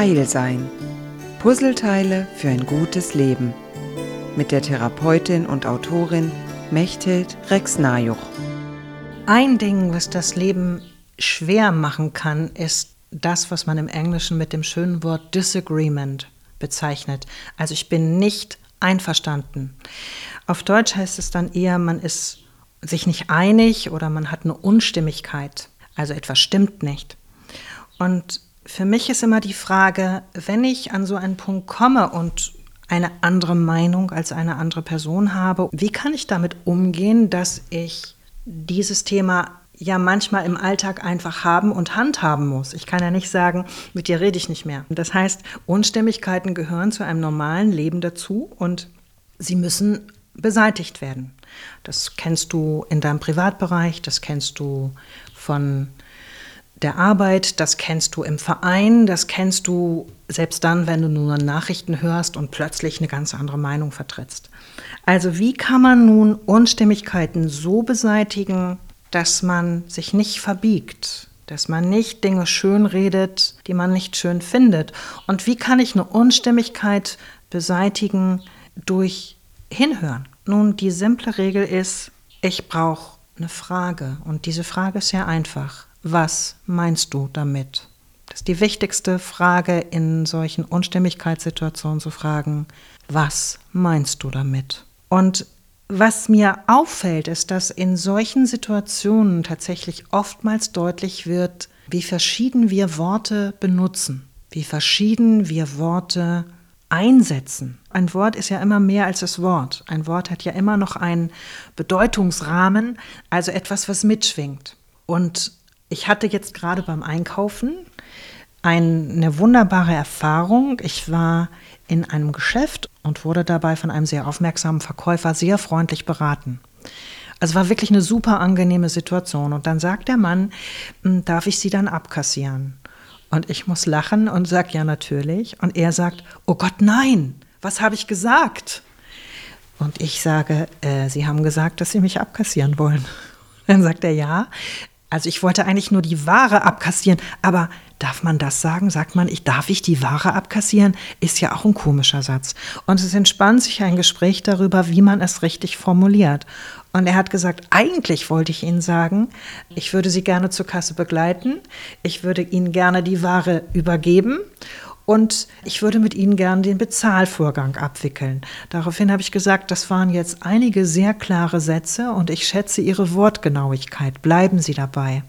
Heil sein. Puzzleteile für ein gutes Leben. Mit der Therapeutin und Autorin Mechthild Rex-Najuch. Ein Ding, was das Leben schwer machen kann, ist das, was man im Englischen mit dem schönen Wort Disagreement bezeichnet. Also ich bin nicht einverstanden. Auf Deutsch heißt es dann eher, man ist sich nicht einig oder man hat eine Unstimmigkeit. Also etwas stimmt nicht. Und für mich ist immer die Frage, wenn ich an so einen Punkt komme und eine andere Meinung als eine andere Person habe, wie kann ich damit umgehen, dass ich dieses Thema ja manchmal im Alltag einfach haben und handhaben muss. Ich kann ja nicht sagen, mit dir rede ich nicht mehr. Das heißt, Unstimmigkeiten gehören zu einem normalen Leben dazu und sie müssen beseitigt werden. Das kennst du in deinem Privatbereich, das kennst du von der Arbeit, das kennst du im Verein, das kennst du selbst dann, wenn du nur Nachrichten hörst und plötzlich eine ganz andere Meinung vertrittst. Also wie kann man nun Unstimmigkeiten so beseitigen, dass man sich nicht verbiegt, dass man nicht Dinge schön redet, die man nicht schön findet? Und wie kann ich eine Unstimmigkeit beseitigen durch Hinhören? Nun, die simple Regel ist, ich brauche eine Frage und diese Frage ist sehr einfach. Was meinst du damit? Das ist die wichtigste Frage in solchen Unstimmigkeitssituationen zu fragen, was meinst du damit? Und was mir auffällt, ist, dass in solchen Situationen tatsächlich oftmals deutlich wird, wie verschieden wir Worte benutzen, wie verschieden wir Worte einsetzen. Ein Wort ist ja immer mehr als das Wort. Ein Wort hat ja immer noch einen Bedeutungsrahmen, also etwas, was mitschwingt. Und ich hatte jetzt gerade beim Einkaufen eine wunderbare Erfahrung. Ich war in einem Geschäft und wurde dabei von einem sehr aufmerksamen Verkäufer sehr freundlich beraten. Also war wirklich eine super angenehme Situation. Und dann sagt der Mann, hm, darf ich Sie dann abkassieren? Und ich muss lachen und sage, ja natürlich. Und er sagt, oh Gott, nein, was habe ich gesagt? Und ich sage, äh, Sie haben gesagt, dass Sie mich abkassieren wollen. Dann sagt er, ja, also ich wollte eigentlich nur die Ware abkassieren, aber darf man das sagen? Sagt man, ich darf ich die Ware abkassieren? Ist ja auch ein komischer Satz. Und es entspannt sich ein Gespräch darüber, wie man es richtig formuliert. Und er hat gesagt, eigentlich wollte ich Ihnen sagen, ich würde Sie gerne zur Kasse begleiten, ich würde Ihnen gerne die Ware übergeben und ich würde mit Ihnen gern den Bezahlvorgang abwickeln. Daraufhin habe ich gesagt, das waren jetzt einige sehr klare Sätze und ich schätze Ihre Wortgenauigkeit. Bleiben Sie dabei.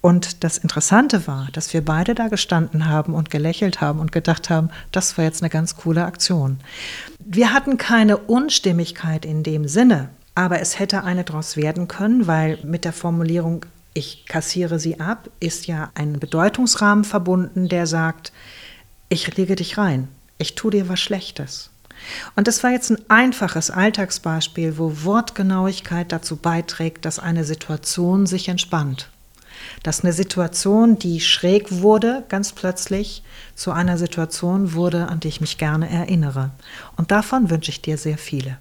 Und das Interessante war, dass wir beide da gestanden haben und gelächelt haben und gedacht haben, das war jetzt eine ganz coole Aktion. Wir hatten keine Unstimmigkeit in dem Sinne, aber es hätte eine daraus werden können, weil mit der Formulierung ich kassiere sie ab, ist ja ein Bedeutungsrahmen verbunden, der sagt, ich lege dich rein, ich tue dir was Schlechtes. Und das war jetzt ein einfaches Alltagsbeispiel, wo Wortgenauigkeit dazu beiträgt, dass eine Situation sich entspannt. Dass eine Situation, die schräg wurde, ganz plötzlich zu einer Situation wurde, an die ich mich gerne erinnere. Und davon wünsche ich dir sehr viele.